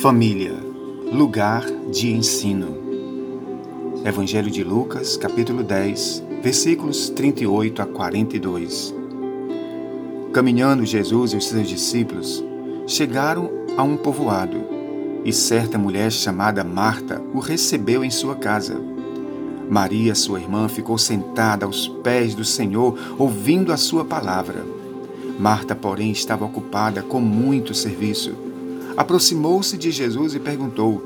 Família, lugar de ensino. Evangelho de Lucas, capítulo 10, versículos 38 a 42. Caminhando Jesus e os seus discípulos chegaram a um povoado, e certa mulher chamada Marta o recebeu em sua casa. Maria, sua irmã, ficou sentada aos pés do Senhor, ouvindo a sua palavra. Marta, porém, estava ocupada com muito serviço aproximou-se de Jesus e perguntou: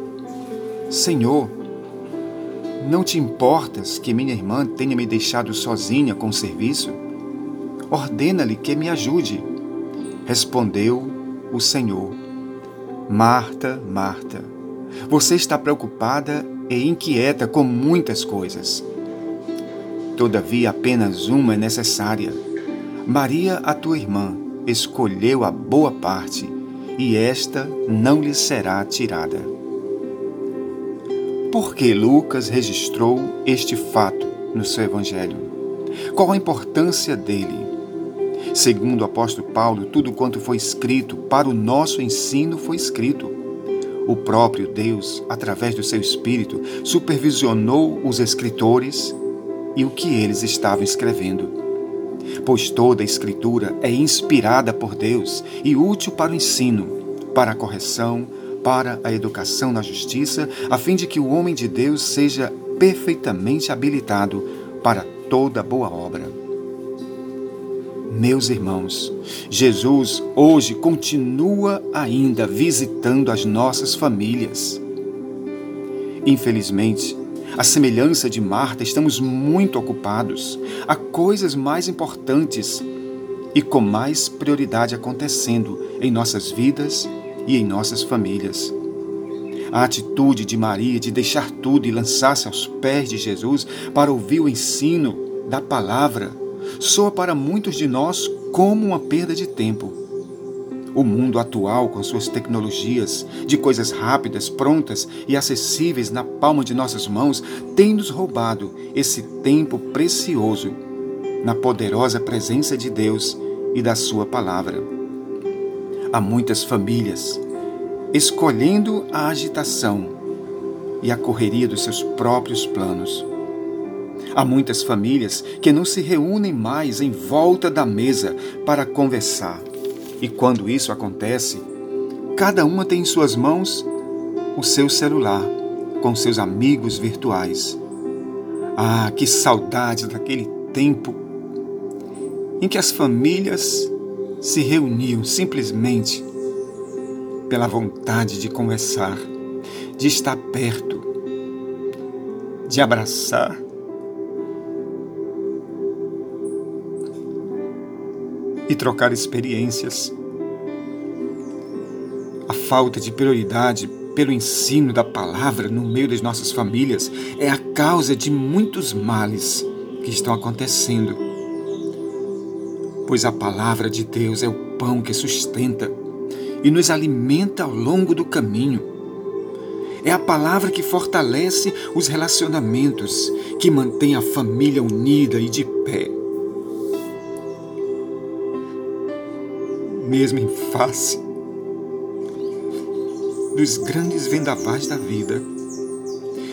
Senhor, não te importas que minha irmã tenha me deixado sozinha com o serviço? Ordena-lhe que me ajude. Respondeu o Senhor: Marta, Marta, você está preocupada e inquieta com muitas coisas. Todavia, apenas uma é necessária. Maria, a tua irmã, escolheu a boa parte e esta não lhe será tirada. Por que Lucas registrou este fato no seu Evangelho? Qual a importância dele? Segundo o apóstolo Paulo, tudo quanto foi escrito para o nosso ensino foi escrito. O próprio Deus, através do seu Espírito, supervisionou os escritores e o que eles estavam escrevendo pois toda a Escritura é inspirada por Deus e útil para o ensino, para a correção, para a educação na justiça, a fim de que o homem de Deus seja perfeitamente habilitado para toda boa obra. Meus irmãos, Jesus hoje continua ainda visitando as nossas famílias. Infelizmente, a semelhança de Marta, estamos muito ocupados. Há coisas mais importantes e com mais prioridade acontecendo em nossas vidas e em nossas famílias. A atitude de Maria de deixar tudo e lançar-se aos pés de Jesus para ouvir o ensino da palavra soa para muitos de nós como uma perda de tempo. O mundo atual, com suas tecnologias de coisas rápidas, prontas e acessíveis na palma de nossas mãos, tem nos roubado esse tempo precioso na poderosa presença de Deus e da Sua palavra. Há muitas famílias escolhendo a agitação e a correria dos seus próprios planos. Há muitas famílias que não se reúnem mais em volta da mesa para conversar e quando isso acontece, cada uma tem em suas mãos o seu celular com seus amigos virtuais. Ah, que saudade daquele tempo em que as famílias se reuniam simplesmente pela vontade de conversar, de estar perto, de abraçar e trocar experiências. A falta de prioridade pelo ensino da palavra no meio das nossas famílias é a causa de muitos males que estão acontecendo. Pois a palavra de Deus é o pão que sustenta e nos alimenta ao longo do caminho. É a palavra que fortalece os relacionamentos, que mantém a família unida e de pé. Mesmo em face dos grandes vendavais da vida.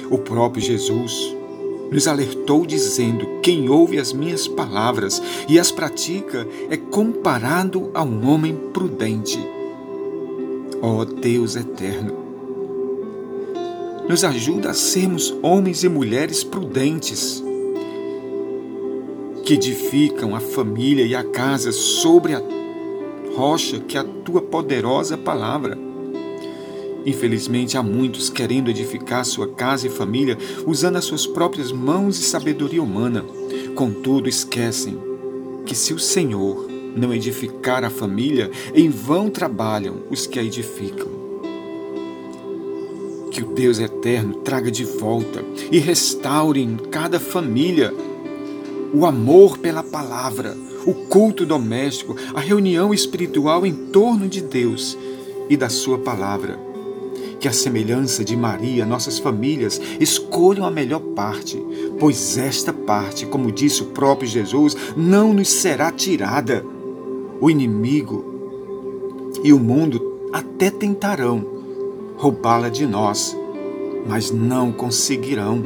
O próprio Jesus nos alertou dizendo: Quem ouve as minhas palavras e as pratica é comparado a um homem prudente. Ó oh, Deus eterno, nos ajuda a sermos homens e mulheres prudentes, que edificam a família e a casa sobre a rocha que a tua poderosa palavra. Infelizmente, há muitos querendo edificar sua casa e família usando as suas próprias mãos e sabedoria humana. Contudo, esquecem que se o Senhor não edificar a família, em vão trabalham os que a edificam. Que o Deus eterno traga de volta e restaure em cada família o amor pela palavra, o culto doméstico, a reunião espiritual em torno de Deus e da Sua palavra. Que a semelhança de Maria, nossas famílias escolham a melhor parte, pois esta parte, como disse o próprio Jesus, não nos será tirada. O inimigo e o mundo até tentarão, roubá-la de nós, mas não conseguirão,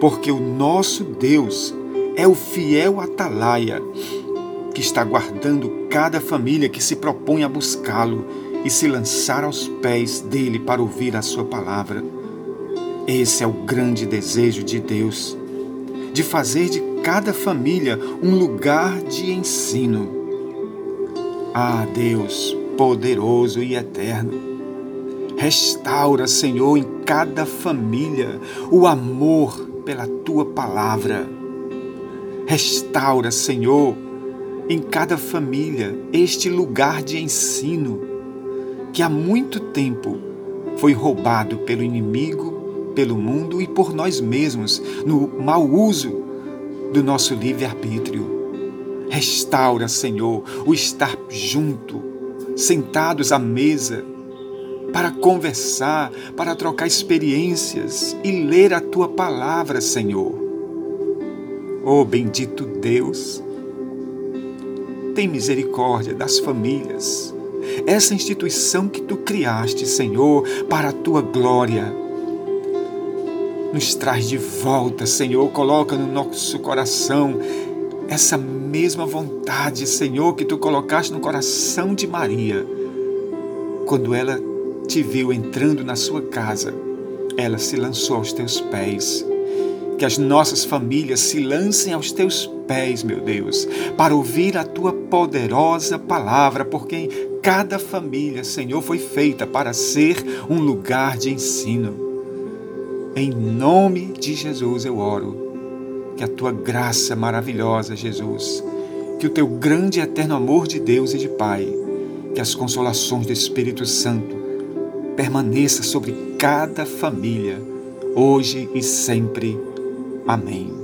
porque o nosso Deus é o fiel atalaia que está guardando cada família que se propõe a buscá-lo e se lançar aos pés dele para ouvir a sua palavra. Esse é o grande desejo de Deus, de fazer de cada família um lugar de ensino. Ah, Deus, poderoso e eterno, restaura, Senhor, em cada família o amor pela tua palavra. Restaura, Senhor, em cada família este lugar de ensino que há muito tempo foi roubado pelo inimigo, pelo mundo e por nós mesmos no mau uso do nosso livre-arbítrio. Restaura, Senhor, o estar junto, sentados à mesa, para conversar, para trocar experiências e ler a tua palavra, Senhor. Oh, bendito Deus, tem misericórdia das famílias, essa instituição que tu criaste, Senhor, para a tua glória. Nos traz de volta, Senhor, coloca no nosso coração essa mesma vontade, Senhor, que tu colocaste no coração de Maria. Quando ela te viu entrando na sua casa, ela se lançou aos teus pés. Que as nossas famílias se lancem aos teus pés, meu Deus, para ouvir a tua poderosa palavra, porque cada família, Senhor, foi feita para ser um lugar de ensino. Em nome de Jesus eu oro. Que a tua graça maravilhosa, Jesus, que o teu grande e eterno amor de Deus e de Pai, que as consolações do Espírito Santo permaneça sobre cada família, hoje e sempre. Amém.